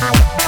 Thank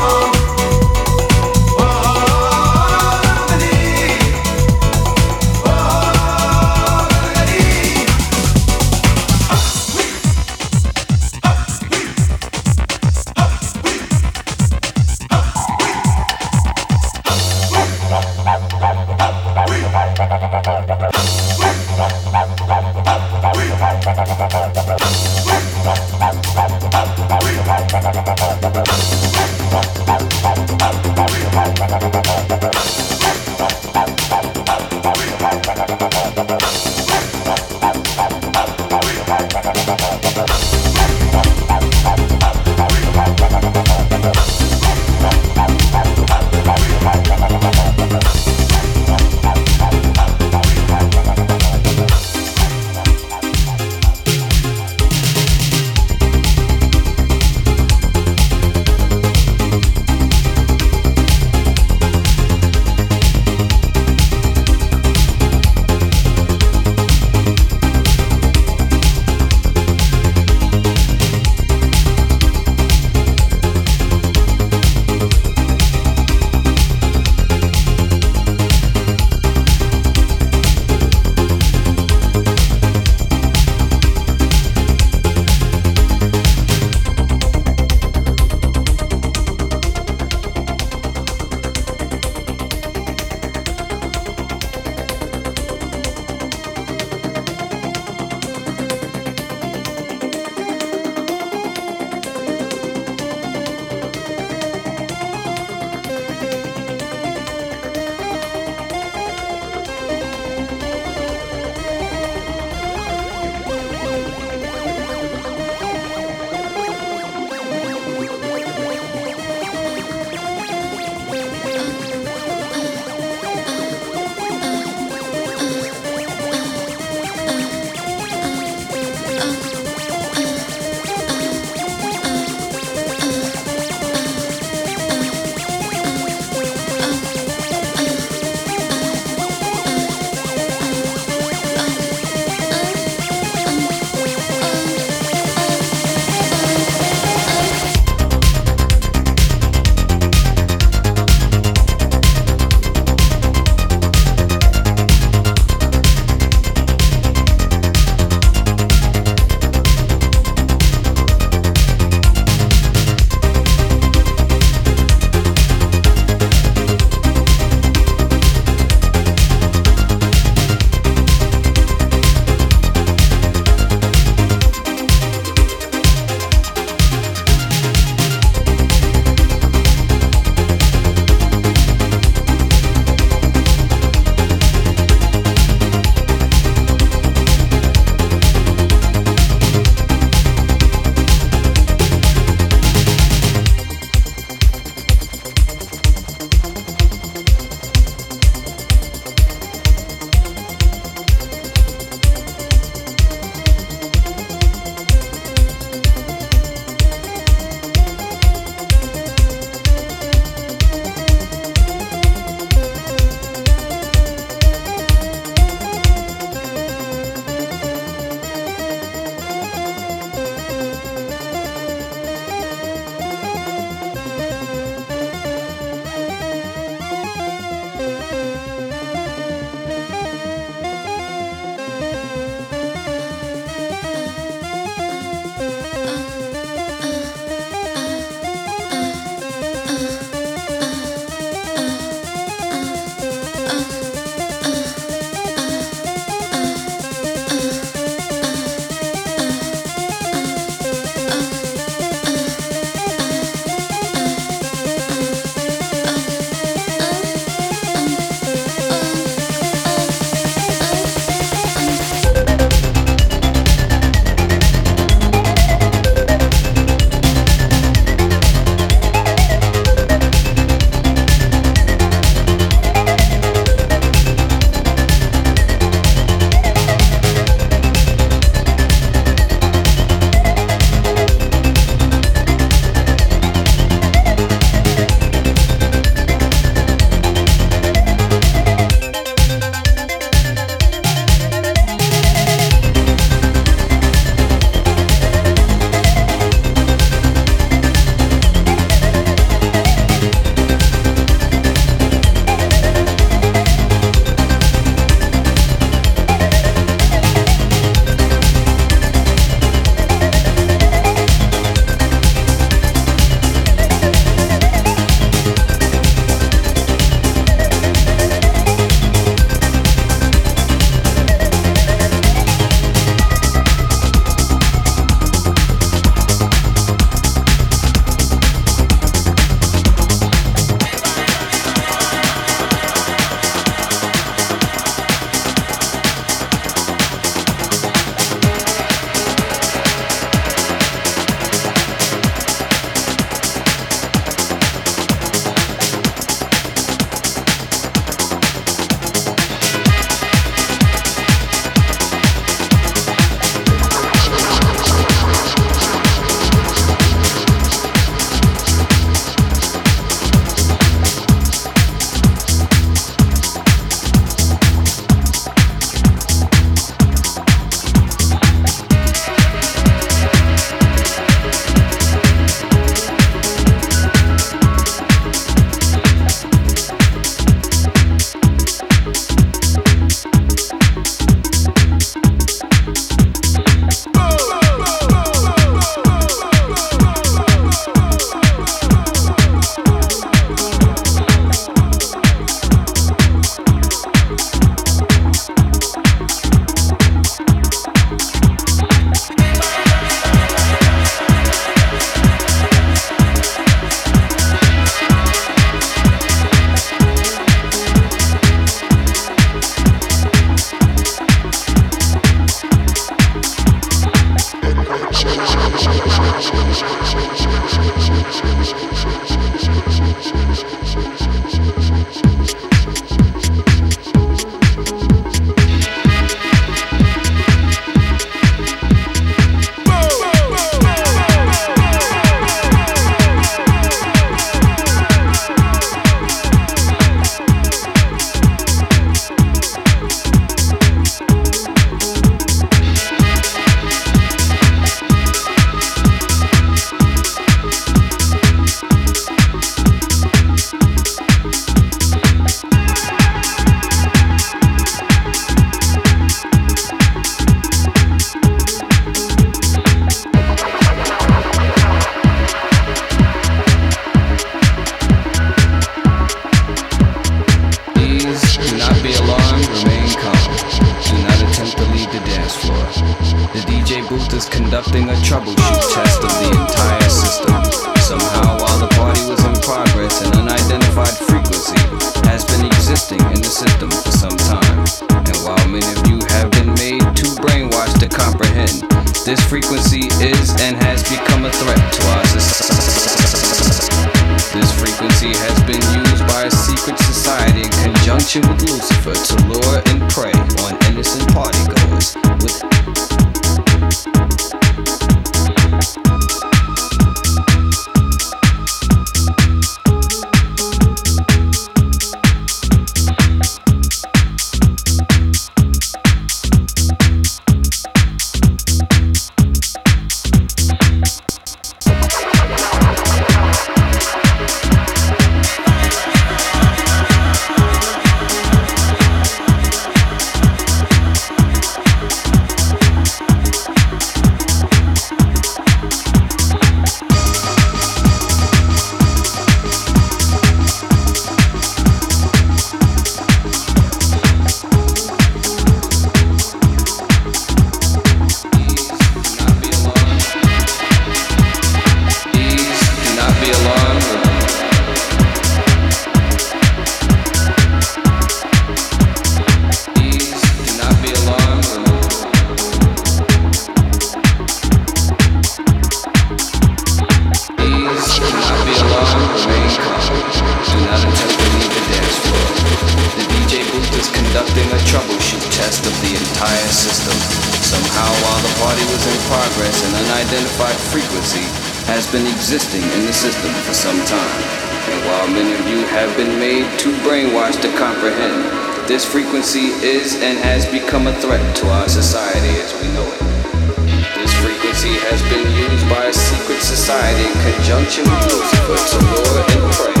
society in conjunction with Lucifer to lure and pray.